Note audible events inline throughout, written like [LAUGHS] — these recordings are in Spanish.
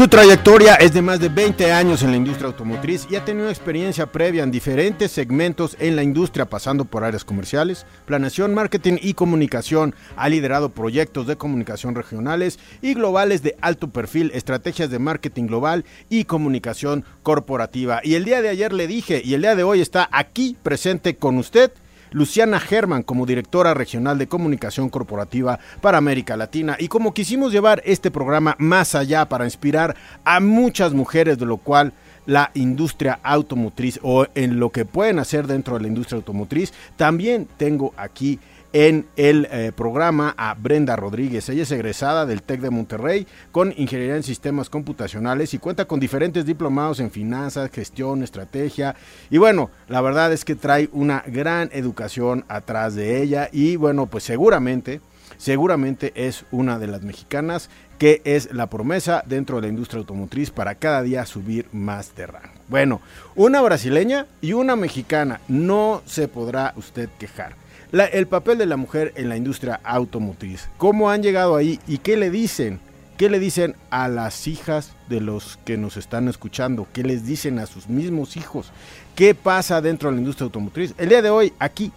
Su trayectoria es de más de 20 años en la industria automotriz y ha tenido experiencia previa en diferentes segmentos en la industria, pasando por áreas comerciales, planeación, marketing y comunicación. Ha liderado proyectos de comunicación regionales y globales de alto perfil, estrategias de marketing global y comunicación corporativa. Y el día de ayer le dije, y el día de hoy está aquí presente con usted Luciana German como directora regional de comunicación corporativa para América Latina. Y como quisimos llevar este programa más allá para inspirar a muchas mujeres de lo cual la industria automotriz o en lo que pueden hacer dentro de la industria automotriz, también tengo aquí en el eh, programa a Brenda Rodríguez. Ella es egresada del TEC de Monterrey con ingeniería en sistemas computacionales y cuenta con diferentes diplomados en finanzas, gestión, estrategia. Y bueno, la verdad es que trae una gran educación atrás de ella y bueno, pues seguramente, seguramente es una de las mexicanas que es la promesa dentro de la industria automotriz para cada día subir más de rango. Bueno, una brasileña y una mexicana, no se podrá usted quejar el papel de la mujer en la industria automotriz. ¿Cómo han llegado ahí y qué le dicen? ¿Qué le dicen a las hijas de los que nos están escuchando? ¿Qué les dicen a sus mismos hijos? ¿Qué pasa dentro de la industria automotriz? El día de hoy, aquí,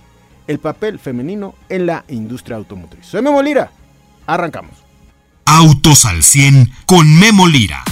el papel femenino en la industria automotriz. Soy Memo Lira. Arrancamos. Autos al 100 con Memo Lira.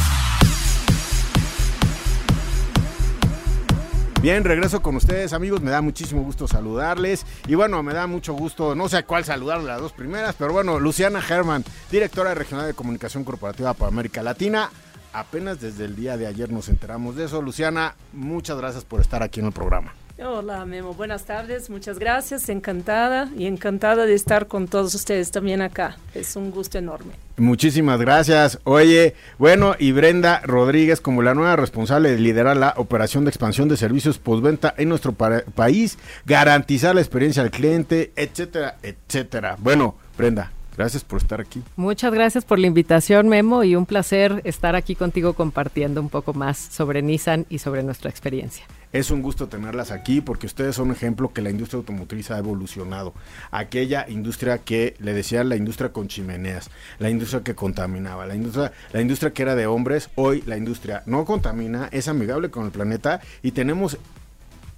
Bien, regreso con ustedes, amigos. Me da muchísimo gusto saludarles. Y bueno, me da mucho gusto, no sé a cuál saludar las dos primeras, pero bueno, Luciana Herman, directora regional de comunicación corporativa para América Latina. Apenas desde el día de ayer nos enteramos de eso. Luciana, muchas gracias por estar aquí en el programa. Hola Memo, buenas tardes, muchas gracias, encantada y encantada de estar con todos ustedes también acá. Es un gusto enorme. Muchísimas gracias. Oye, bueno, y Brenda Rodríguez como la nueva responsable de liderar la operación de expansión de servicios postventa en nuestro país, garantizar la experiencia al cliente, etcétera, etcétera. Bueno, Brenda, Gracias por estar aquí. Muchas gracias por la invitación, Memo, y un placer estar aquí contigo compartiendo un poco más sobre Nissan y sobre nuestra experiencia. Es un gusto tenerlas aquí porque ustedes son un ejemplo que la industria automotriz ha evolucionado. Aquella industria que le decía la industria con chimeneas, la industria que contaminaba, la industria, la industria que era de hombres, hoy la industria no contamina, es amigable con el planeta y tenemos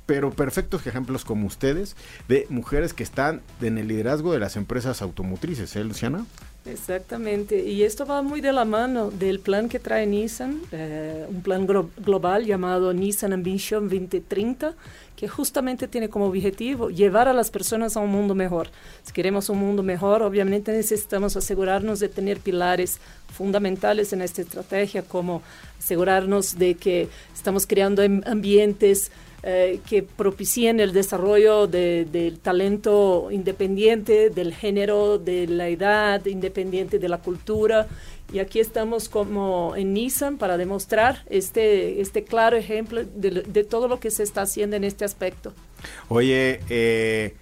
pero perfectos ejemplos como ustedes de mujeres que están en el liderazgo de las empresas automotrices, ¿eh, Luciana? Exactamente, y esto va muy de la mano del plan que trae Nissan, eh, un plan global llamado Nissan Ambition 2030, que justamente tiene como objetivo llevar a las personas a un mundo mejor. Si queremos un mundo mejor, obviamente necesitamos asegurarnos de tener pilares fundamentales en esta estrategia, como asegurarnos de que estamos creando ambientes eh, que propicien el desarrollo del talento independiente, del género, de la edad, independiente de la cultura. Y aquí estamos como en Nissan para demostrar este, este claro ejemplo de, todo lo que se está haciendo en este aspecto. Oye, eh,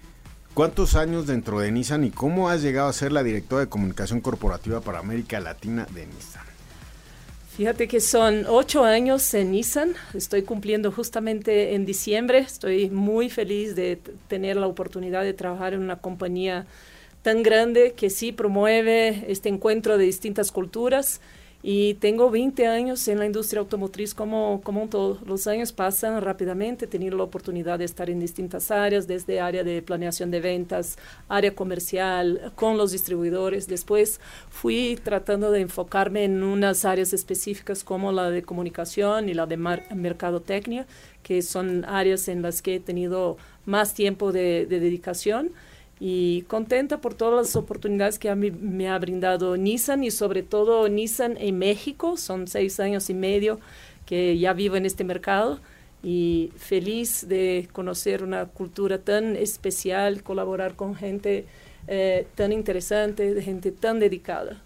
¿cuántos años dentro de Nissan y cómo has llegado a ser la directora de comunicación corporativa para América Latina de Nissan? Fíjate que son ocho años en Nissan, estoy cumpliendo justamente en diciembre, estoy muy feliz de tener la oportunidad de trabajar en una compañía tan grande que sí promueve este encuentro de distintas culturas y tengo 20 años en la industria automotriz como, como todo. Los años pasan rápidamente, he tenido la oportunidad de estar en distintas áreas, desde área de planeación de ventas, área comercial, con los distribuidores. Después fui tratando de enfocarme en unas áreas específicas como la de comunicación y la de mercadotecnia, que son áreas en las que he tenido más tiempo de dedicación y contenta por todas las oportunidades que me ha brindado Nissan y sobre todo Nissan en México. Son seis años y medio que ya vivo en este mercado y feliz de conocer una cultura tan especial, colaborar con gente eh, tan interesante, de gente tan dedicada.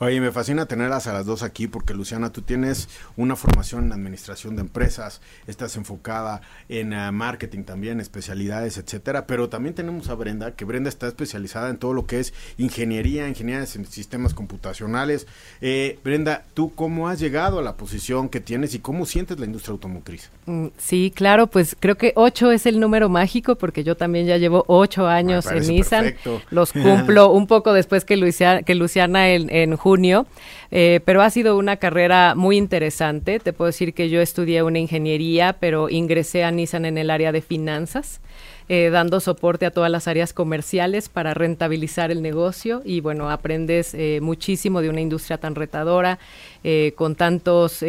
Oye, me fascina tenerlas a las dos aquí porque Luciana, tú tienes una formación en administración de empresas, estás enfocada en uh, marketing también, especialidades, etcétera, pero también tenemos a Brenda, que Brenda está especializada en todo lo que es ingeniería, ingeniería en sistemas computacionales. Eh, Brenda, ¿tú cómo has llegado a la posición que tienes y cómo sientes la industria automotriz? Mm, sí, claro, pues creo que ocho es el número mágico porque yo también ya llevo ocho años en Nissan. Perfecto. Los [LAUGHS] cumplo un poco después que Luciana, que Luciana en, en junio, eh, pero ha sido una carrera muy interesante. Te puedo decir que yo estudié una ingeniería, pero ingresé a Nissan en el área de finanzas. Eh, dando soporte a todas las áreas comerciales para rentabilizar el negocio y bueno, aprendes eh, muchísimo de una industria tan retadora, eh, con, tantos,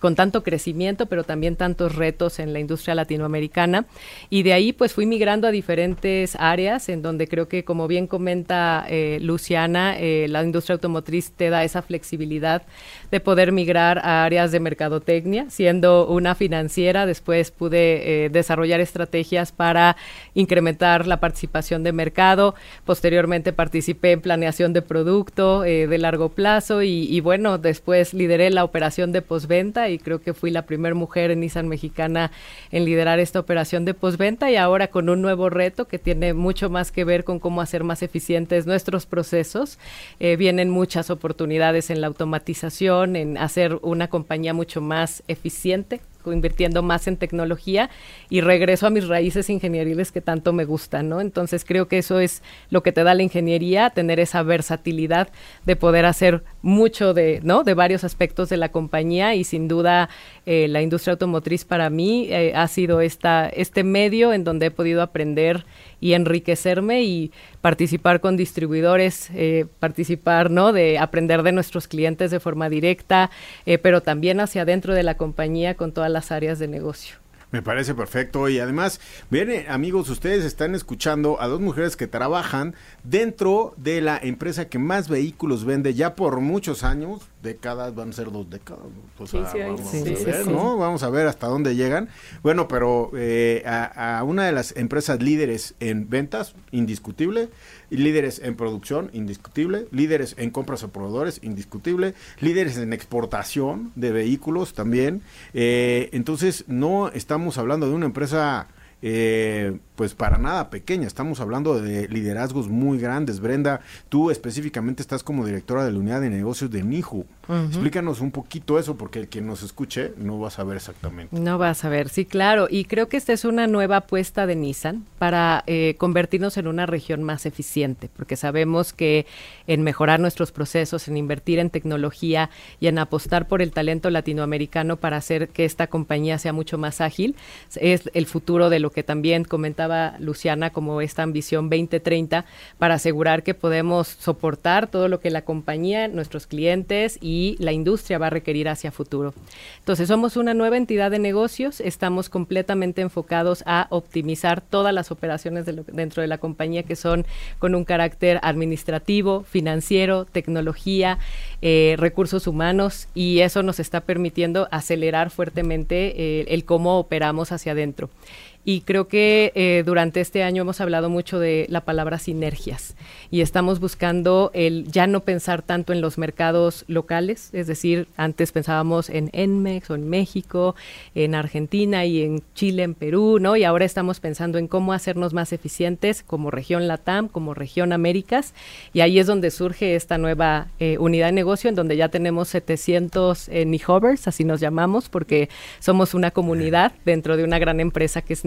con tanto crecimiento, pero también tantos retos en la industria latinoamericana. Y de ahí pues fui migrando a diferentes áreas en donde creo que como bien comenta Luciana, la industria automotriz te da esa flexibilidad de poder migrar a áreas de mercadotecnia. Siendo una financiera, después pude desarrollar estrategias para incrementar la participación de mercado. Posteriormente participé en planeación de producto eh, de largo plazo y, bueno, después lideré la operación de postventa y creo que fui la primera mujer en Nissan Mexicana en liderar esta operación de postventa y ahora con un nuevo reto que tiene mucho más que ver con cómo hacer más eficientes nuestros procesos. Eh, vienen muchas oportunidades en la automatización, en hacer una compañía mucho más eficiente invirtiendo más en tecnología y regreso a mis raíces ingenieriles que tanto me gustan, ¿no? Entonces creo que eso es lo que te da la ingeniería, tener esa versatilidad de poder hacer mucho de, ¿no? De varios aspectos de la compañía y sin duda eh, la industria automotriz para mí eh, ha sido esta, este medio en donde he podido aprender y enriquecerme y participar con distribuidores, eh, participar, ¿no? De aprender de nuestros clientes de forma directa, eh, pero también hacia adentro de la compañía con todas las áreas de negocio. Me parece perfecto. Y además, miren amigos, ustedes están escuchando a dos mujeres que trabajan dentro de la empresa que más vehículos vende ya por muchos años, décadas, van a ser dos décadas, vamos, a ver, ¿no? Vamos a ver hasta dónde llegan. Bueno, pero eh, a, a, una de las empresas líderes en ventas, indiscutible, líderes en producción, indiscutible, líderes en compras a proveedores, indiscutible, líderes en exportación de vehículos también. Eh, entonces, no estamos hablando de una empresa eh, pues para nada pequeña. Estamos hablando de liderazgos muy grandes. Brenda, tú específicamente estás como directora de la unidad de negocios de NIJU. Explícanos un poquito eso, porque el que nos escuche no va a saber exactamente. No va a saber, sí, claro. Y creo que esta es una nueva apuesta de Nissan para eh, convertirnos en una región más eficiente, porque sabemos que en mejorar nuestros procesos, en invertir en tecnología y en apostar por el talento latinoamericano para hacer que esta compañía sea mucho más ágil, es el futuro de lo que también comentaba Luciana como esta ambición 2030 para asegurar que podemos soportar todo lo que la compañía, nuestros clientes y la industria va a requerir hacia futuro. Entonces somos una nueva entidad de negocios, estamos completamente enfocados a optimizar todas las operaciones dentro de la compañía que son con un carácter administrativo, financiero, tecnología, eh, recursos humanos y eso nos está permitiendo acelerar fuertemente eh, el cómo operamos hacia adentro. Y creo que eh, durante este año hemos hablado mucho de la palabra sinergias y estamos buscando el ya no pensar tanto en los mercados locales, es decir, antes pensábamos en Enmex o en México, en Argentina y en Chile, en Perú, ¿no? Y ahora estamos pensando en cómo hacernos más eficientes como región Latam, como región Américas, y ahí es donde surge esta nueva eh, unidad de negocio en donde ya tenemos 700 eh, Nihovers, así nos llamamos, porque somos una comunidad dentro de una gran empresa que es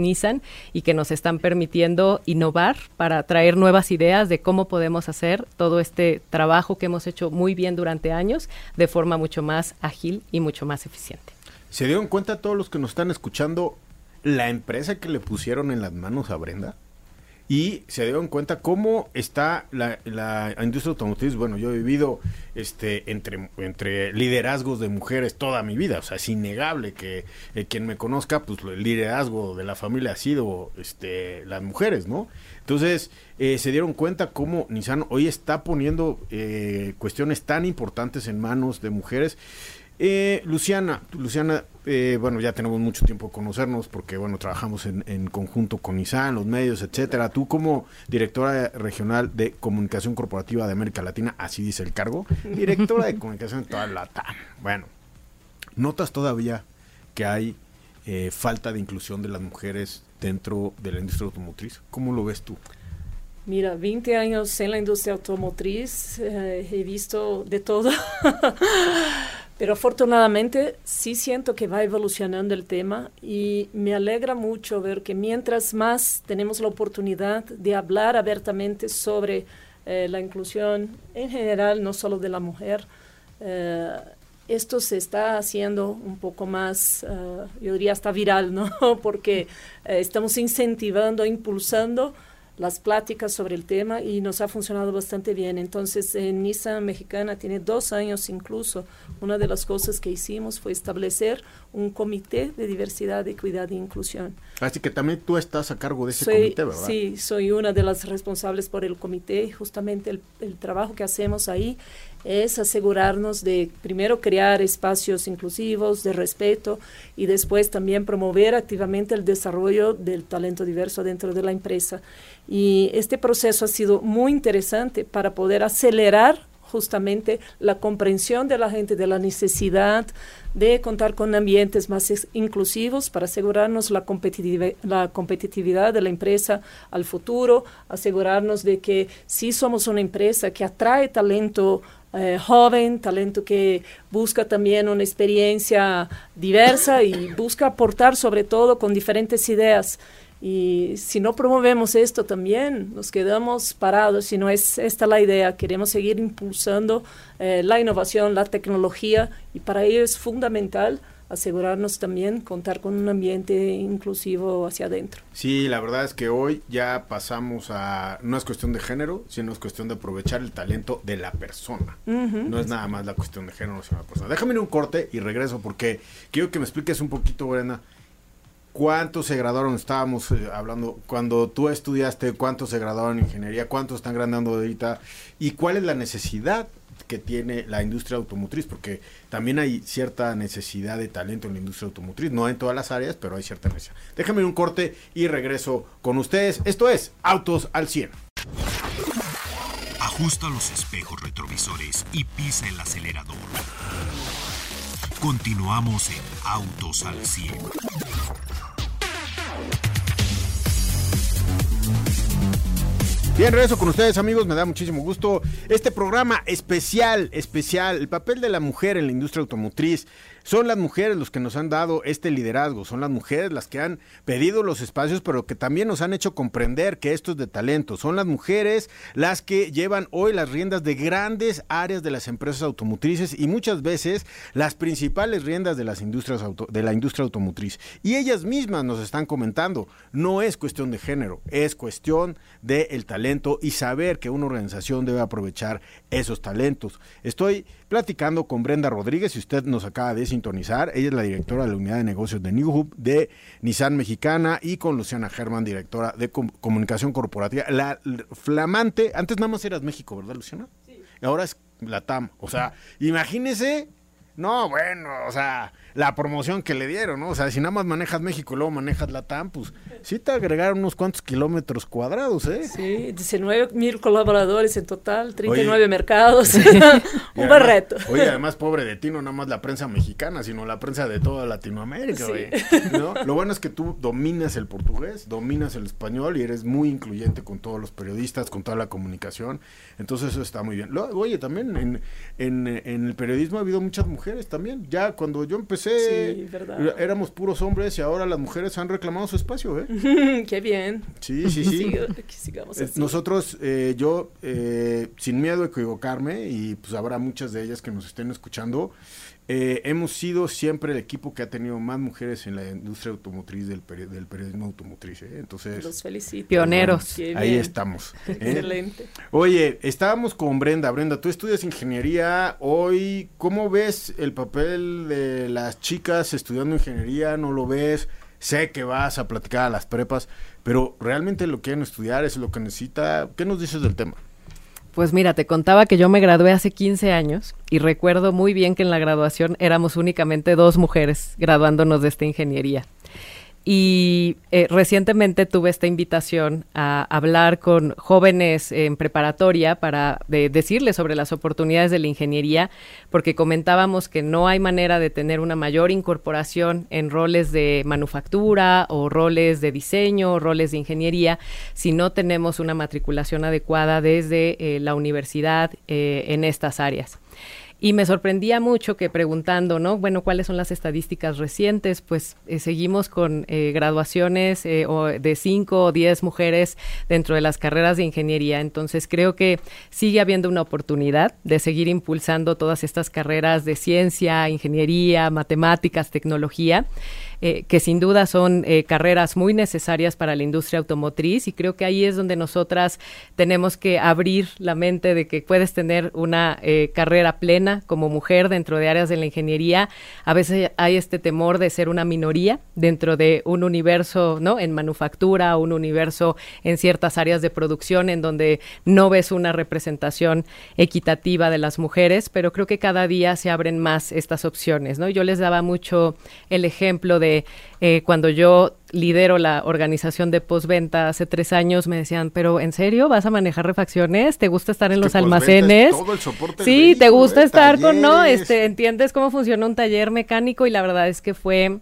y que nos están permitiendo innovar para traer nuevas ideas de cómo podemos hacer todo este trabajo que hemos hecho muy bien durante años de forma mucho más ágil y mucho más eficiente. ¿Se dieron cuenta todos los que nos están escuchando la empresa que le pusieron en las manos a Brenda? Y se dieron cuenta cómo está la, la, industria automotriz. Bueno, yo he vivido este entre, entre liderazgos de mujeres toda mi vida, o sea, es innegable que eh, quien me conozca, pues el liderazgo de la familia ha sido este, las mujeres, ¿no? Entonces, eh, se dieron cuenta cómo Nissan hoy está poniendo eh, cuestiones tan importantes en manos de mujeres Eh, Luciana, Luciana, eh, bueno, ya tenemos mucho tiempo conocernos porque, bueno, trabajamos en, conjunto con ISAN, los medios, etcétera. Tú como directora regional de comunicación corporativa de América Latina, así dice el cargo, directora de comunicación de toda la Bueno, ¿notas todavía que hay eh, falta de inclusión de las mujeres dentro de la industria automotriz? ¿Cómo lo ves tú? Mira, 20 años en la industria automotriz, eh, he visto de todo. [LAUGHS] Pero afortunadamente sí siento que va evolucionando el tema y me alegra mucho ver que mientras más tenemos la oportunidad de hablar abiertamente sobre eh, la inclusión en general, no solo de la mujer, eh, esto se está haciendo un poco más, eh, yo diría hasta viral, ¿no? [LAUGHS] Porque estamos incentivando, impulsando las pláticas sobre el tema y nos ha funcionado bastante bien. Entonces, en Nissan Mexicana tiene dos años incluso. Una de las cosas que hicimos fue establecer un comité de diversidad, equidad e inclusión. Así que también tú estás a cargo de ese comité, ¿verdad? Sí, soy una de las responsables por el comité. Justamente el, el trabajo que hacemos ahí es asegurarnos de primero crear espacios inclusivos, de respeto y después también promover activamente el desarrollo del talento diverso dentro de la empresa. Y este proceso ha sido muy interesante para poder acelerar justamente la comprensión de la gente de la necesidad de contar con ambientes más inclusivos para asegurarnos la, la competitividad de la empresa al futuro, asegurarnos de que sí somos una empresa que atrae talento eh, joven, talento que busca también una experiencia diversa y busca aportar sobre todo con diferentes ideas. Y si no promovemos esto también, nos quedamos parados, si no es esta la idea, queremos seguir impulsando eh, la innovación, la tecnología, y para ello es fundamental asegurarnos también contar con un ambiente inclusivo hacia adentro. Sí, la verdad es que hoy ya pasamos a, no es cuestión de género, sino es cuestión de aprovechar el talento de la persona. No es nada más la cuestión de género, sino la persona. Déjame ir un corte y regreso porque quiero que me expliques un poquito, Brenda, cuántos se graduaron, estábamos eh, hablando, cuando tú estudiaste, cuántos se graduaron en ingeniería, cuántos están graduando ahorita y cuál es la necesidad que tiene la industria automotriz, porque también hay cierta necesidad de talento en la industria automotriz, no en todas las áreas, pero hay cierta necesidad. Déjame un corte y regreso con ustedes. Esto es Autos al 100. Ajusta los espejos retrovisores y pisa el acelerador. Continuamos en Autos al 100. Bien, regreso con ustedes amigos, me da muchísimo gusto este programa especial, especial, el papel de la mujer en la industria automotriz. Son las mujeres los que nos han dado este liderazgo, son las mujeres las que han pedido los espacios, pero que también nos han hecho comprender que esto es de talento. Son las mujeres las que llevan hoy las riendas de grandes áreas de las empresas automotrices y muchas veces las principales riendas de las industrias de la industria automotriz. Y ellas mismas nos están comentando, no es cuestión de género, es cuestión del talento y saber que una organización debe aprovechar esos talentos. Estoy platicando con Brenda Rodríguez, si usted nos acaba de sintonizar, ella es la directora de la unidad de negocios de New Hub de Nissan Mexicana y con Luciana Germán, directora de comunicación corporativa, la flamante, antes nada más eras México, ¿verdad Luciana? Sí. ahora es la TAM, o sea, imagínese, no, bueno, o sea, la promoción que le dieron, ¿no? O sea, si nada más manejas México y luego manejas la TAM, pues sí te agregaron unos cuantos kilómetros cuadrados, ¿eh? Sí, 19 mil colaboradores en total, 39 mercados, [LAUGHS] un barreto. Oye, además, pobre de ti, no nada más la prensa mexicana, sino la prensa de toda Latinoamérica, ¿no? Lo bueno es que tú dominas el portugués, dominas el español y eres muy incluyente con todos los periodistas, con toda la comunicación, entonces eso está muy bien. oye, también en, en, en el periodismo ha habido muchas mujeres también, ya cuando yo empecé éramos puros hombres y ahora las mujeres han reclamado su espacio, ¿eh? [LAUGHS] Qué bien. Sí, sí, sí. Eh, nosotros, eh, yo, eh, sin miedo a equivocarme, y pues habrá muchas de ellas que nos estén escuchando, eh, hemos sido siempre el equipo que ha tenido más mujeres en la industria automotriz del, del periodismo automotriz. ¿eh? Entonces, los felicito. Pioneros. ahí estamos. [LAUGHS] ¿eh? Excelente. Oye, estábamos con Brenda. Brenda, tú estudias ingeniería. Hoy, ¿cómo ves el papel de las chicas estudiando ingeniería? ¿No lo ves? Sé que vas a platicar a las prepas, pero realmente lo que quieren estudiar es lo que necesita. ¿Qué nos dices del tema? Pues mira, te contaba que yo me gradué hace 15 años y recuerdo muy bien que en la graduación éramos únicamente dos mujeres graduándonos de esta ingeniería. Y eh, recientemente tuve esta invitación a hablar con jóvenes en preparatoria para decirles sobre las oportunidades de la ingeniería, porque comentábamos que no hay manera de tener una mayor incorporación en roles de manufactura o roles de diseño o roles de ingeniería si no tenemos una matriculación adecuada desde eh, la universidad eh, en estas áreas. Y me sorprendía mucho que preguntando, ¿no? Bueno, ¿cuáles son las estadísticas recientes? Pues eh, seguimos con eh, graduaciones eh, de cinco o diez mujeres dentro de las carreras de ingeniería. Entonces creo que sigue habiendo una oportunidad de seguir impulsando todas estas carreras de ciencia, ingeniería, matemáticas, tecnología. Eh, que sin duda son eh, carreras muy necesarias para la industria automotriz y creo que ahí es donde nosotras tenemos que abrir la mente de que puedes tener una eh, carrera plena como mujer dentro de áreas de la ingeniería. A veces hay este temor de ser una minoría dentro de un universo, ¿no? En manufactura, un universo en ciertas áreas de producción en donde no ves una representación equitativa de las mujeres, pero creo que cada día se abren más estas opciones, ¿no? Yo les daba mucho el ejemplo de eh, cuando yo lidero la organización de postventa hace tres años, me decían, pero ¿en serio vas a manejar refacciones? ¿Te gusta estar en los almacenes? sí, ¿te gusta estar con, no? Este, ¿Entiendes cómo funciona un taller mecánico? Y la verdad es que fue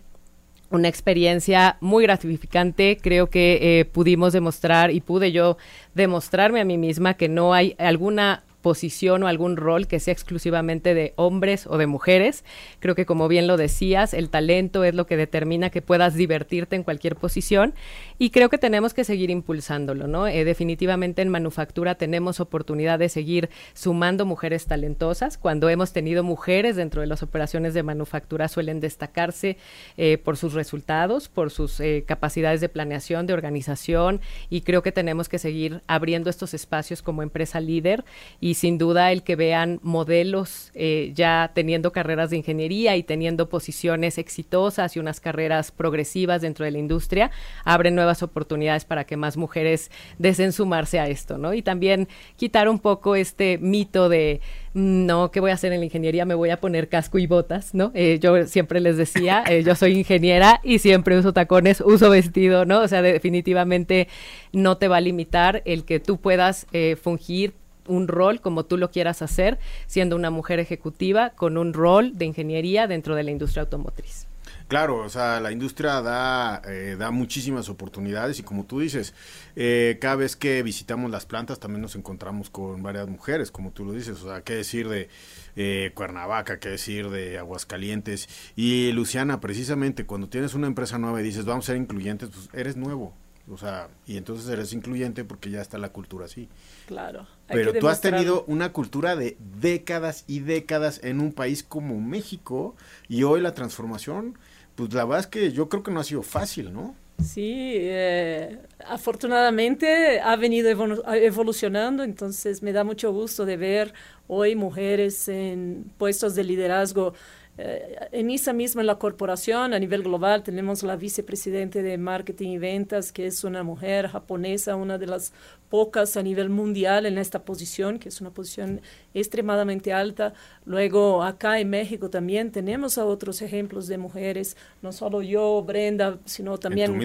una experiencia muy gratificante. Creo que eh, pudimos demostrar y pude yo demostrarme a mí misma que no hay alguna posición o algún rol que sea exclusivamente de hombres o de mujeres. Creo que como bien lo decías, el talento es lo que determina que puedas divertirte en cualquier posición y creo que tenemos que seguir impulsándolo, ¿no? Eh, definitivamente en manufactura tenemos oportunidad de seguir sumando mujeres talentosas. Cuando hemos tenido mujeres dentro de las operaciones de manufactura suelen destacarse eh, por sus resultados, por sus eh, capacidades de planeación, de organización y creo que tenemos que seguir abriendo estos espacios como empresa líder y sin duda el que vean modelos eh, ya teniendo carreras de ingeniería y teniendo posiciones exitosas y unas carreras progresivas dentro de la industria, abren nuevas oportunidades para que más mujeres deseen sumarse a esto, ¿no? Y también quitar un poco este mito de mm, no, ¿qué voy a hacer en la ingeniería? Me voy a poner casco y botas, ¿no? Eh, yo siempre les decía, eh, yo soy ingeniera y siempre uso tacones, uso vestido, ¿no? O sea, definitivamente no te va a limitar el que tú puedas fungir un rol como tú lo quieras hacer, siendo una mujer ejecutiva con un rol de ingeniería dentro de la industria automotriz. Claro, o sea, la industria da, eh, da muchísimas oportunidades y como tú dices, eh, cada vez que visitamos las plantas también nos encontramos con varias mujeres, como tú lo dices, o sea, qué decir de eh, Cuernavaca, qué decir de Aguascalientes. Y Luciana, precisamente cuando tienes una empresa nueva y dices, vamos a ser incluyentes, pues eres nuevo, o sea, y entonces eres incluyente porque ya está la cultura así. Claro. Pero tú has tenido una cultura de décadas y décadas en un país como México y hoy la transformación, pues la verdad es que yo creo que no ha sido fácil, ¿no? Sí, eh, afortunadamente ha venido evolucionando, entonces me da mucho gusto de ver hoy mujeres en puestos de liderazgo eh, en esa misma en la corporación a nivel global tenemos la vicepresidente de marketing y ventas que es una mujer japonesa, una de las pocas a nivel mundial en esta posición, que es una posición extremadamente alta. Luego acá en México también tenemos a otros ejemplos de mujeres, no solo yo, Brenda, sino también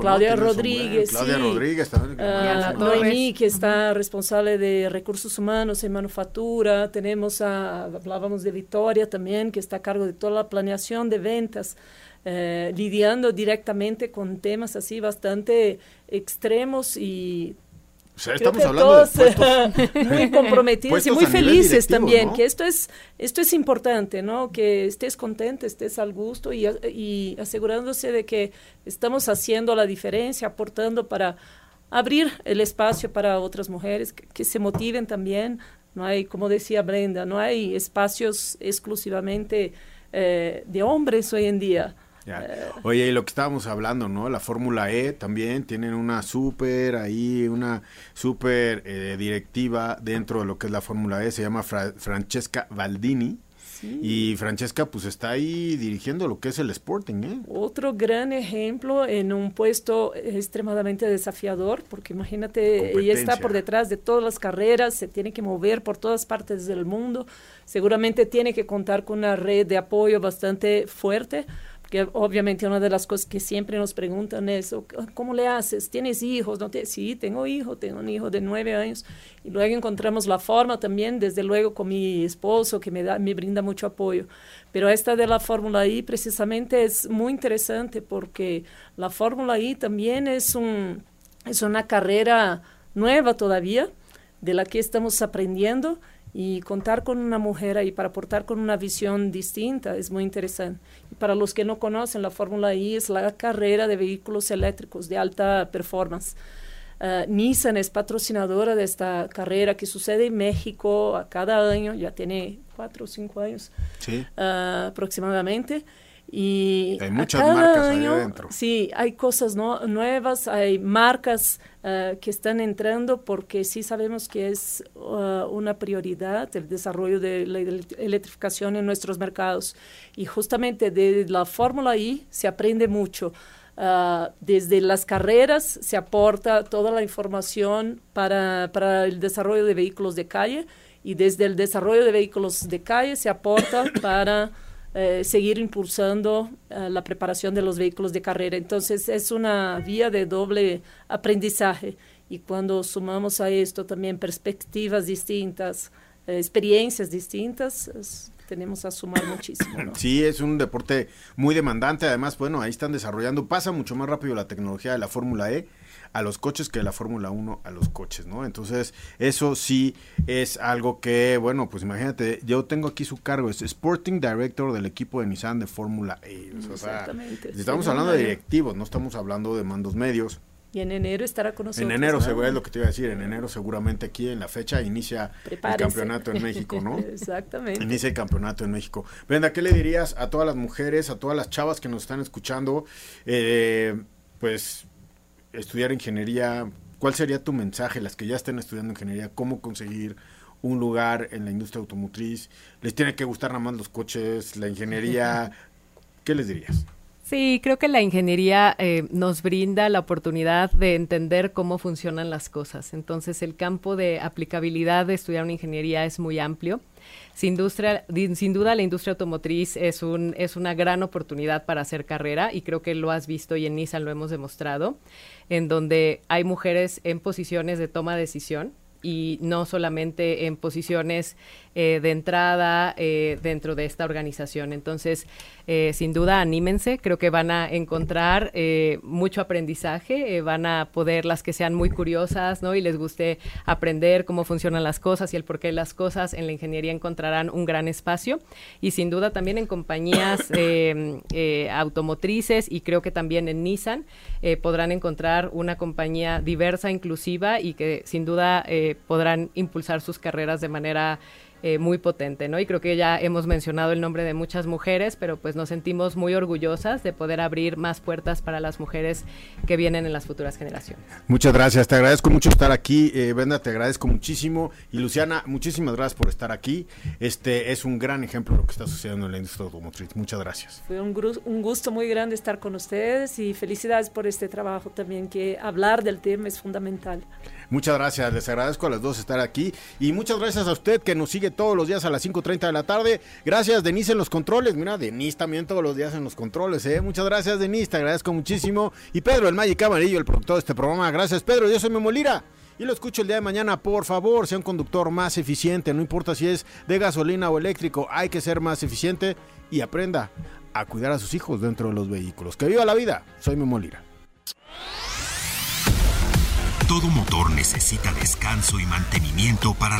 Claudia Rodríguez. Claudia Rodríguez también. Ah, Noemí, que está responsable de recursos humanos en manufactura. Tenemos a, hablábamos de Victoria también, que está a cargo de toda la planeación de ventas. Eh, lidiando directamente con temas así bastante extremos y o sea, estamos hablando de [LAUGHS] muy comprometidos y muy felices también, que esto es, esto es importante, ¿no? Que estés contento, estés al gusto y, y asegurándose de que estamos haciendo la diferencia, aportando para abrir el espacio para otras mujeres que, se motiven también. No hay, como decía Brenda, no hay espacios exclusivamente eh, de hombres hoy en día. Oye, y lo que estábamos hablando, ¿no? La Fórmula E también tienen una súper ahí, una súper eh, directiva dentro de lo que es la Fórmula E, se llama Francesca Y Francesca pues está ahí dirigiendo lo que es el Sporting. ¿eh? Otro gran ejemplo en un puesto extremadamente desafiador, porque imagínate, ella está por detrás de todas las carreras, se tiene que mover por todas partes del mundo, seguramente tiene que contar con una red de apoyo bastante fuerte que obviamente una de las cosas que siempre nos preguntan es, ¿cómo le haces? ¿Tienes hijos? ¿No te? Sí, tengo hijo, tengo un hijo de nueve años. Y luego encontramos la forma también, desde luego, con mi esposo, que me, da, me brinda mucho apoyo. Pero esta de la Fórmula I precisamente es muy interesante porque la Fórmula I también es, un, es una carrera nueva todavía, de la que estamos aprendiendo y contar con una mujer ahí para aportar con una visión distinta es muy interesante. Y para los que no conocen, la Fórmula I es la carrera de vehículos eléctricos de alta performance. Uh, Nissan es patrocinadora de esta carrera que sucede en México a cada año, ya tiene cuatro o cinco años uh, aproximadamente. Y hay muchas marcas año, ahí adentro. Sí, hay cosas nuevas, hay marcas uh, que están entrando porque sí sabemos que es uh, una prioridad el desarrollo de la electrificación en nuestros mercados. Y justamente de la Fórmula I se aprende mucho. Uh, desde las carreras se aporta toda la información para, para el desarrollo de vehículos de calle y desde el desarrollo de vehículos de calle se aporta para eh, seguir impulsando eh, la preparación de los vehículos de carrera. Entonces es una vía de doble aprendizaje y cuando sumamos a esto también perspectivas distintas, eh, experiencias distintas, tenemos a sumar muchísimo. Sí, es un deporte muy demandante. Además, bueno, ahí están desarrollando, pasa mucho más rápido la tecnología de la Fórmula E a los coches que la Fórmula 1 a los coches, ¿no? Entonces, eso sí es algo que, bueno, pues imagínate, yo tengo aquí su cargo, es Sporting Director del equipo de Nissan de Fórmula E. Exactamente. estamos hablando de directivos, no estamos hablando de mandos medios. Y en enero estará con nosotros. En enero, es lo que te iba a decir, en enero seguramente aquí en la fecha inicia el campeonato en México, ¿no? [LAUGHS] Exactamente. Inicia el campeonato en México. Brenda, ¿qué le dirías a todas las mujeres, a todas las chavas que nos están escuchando? Eh, pues estudiar ingeniería, ¿cuál sería tu mensaje, las que ya estén estudiando ingeniería, cómo conseguir un lugar en la industria automotriz? ¿Les tiene que gustar nada más los coches, la ingeniería? [LAUGHS] ¿Qué les dirías? Sí, creo que la ingeniería eh, nos brinda la oportunidad de entender cómo funcionan las cosas. Entonces, el campo de aplicabilidad de estudiar una ingeniería es muy amplio. Sin, duda, la industria automotriz es, un, es una gran oportunidad para hacer carrera y creo que lo has visto y en Nissan lo hemos demostrado, en donde hay mujeres en posiciones de toma de decisión y no solamente en posiciones eh, de entrada eh, dentro de esta organización. Entonces, eh, sin duda, anímense, creo que van a encontrar mucho aprendizaje, van a poder las que sean muy curiosas, ¿no? Y les guste aprender cómo funcionan las cosas y el porqué de las cosas, en la ingeniería encontrarán un gran espacio y sin duda también en compañías automotrices y creo que también en Nissan podrán encontrar una compañía diversa, inclusiva y que sin duda podrán impulsar sus carreras de manera eh, muy potente, ¿no? Y creo que ya hemos mencionado el nombre de muchas mujeres, pero pues nos sentimos muy orgullosas de poder abrir más puertas para las mujeres que vienen en las futuras generaciones. Muchas gracias, te agradezco mucho estar aquí, eh, Brenda, te agradezco muchísimo y Luciana, muchísimas gracias por estar aquí. Este es un gran ejemplo de lo que está sucediendo en la industria automotriz. Muchas gracias. Fue un, un gusto muy grande estar con ustedes y felicidades por este trabajo también, que hablar del tema es fundamental. Muchas gracias, les agradezco a las dos estar aquí y muchas gracias a usted que nos sigue todos los días a las 5.30 de la tarde. Gracias, Denise, en los controles. Mira, Denise también todos los días en los controles. ¿eh? Muchas gracias, Denise, te agradezco muchísimo. Y Pedro, el Magic Amarillo, el productor de este programa. Gracias, Pedro. Yo soy Memolira. Y lo escucho el día de mañana, por favor, sea un conductor más eficiente, no importa si es de gasolina o eléctrico, hay que ser más eficiente y aprenda a cuidar a sus hijos dentro de los vehículos. Que viva la vida, soy Memolira. Todo motor necesita descanso y mantenimiento para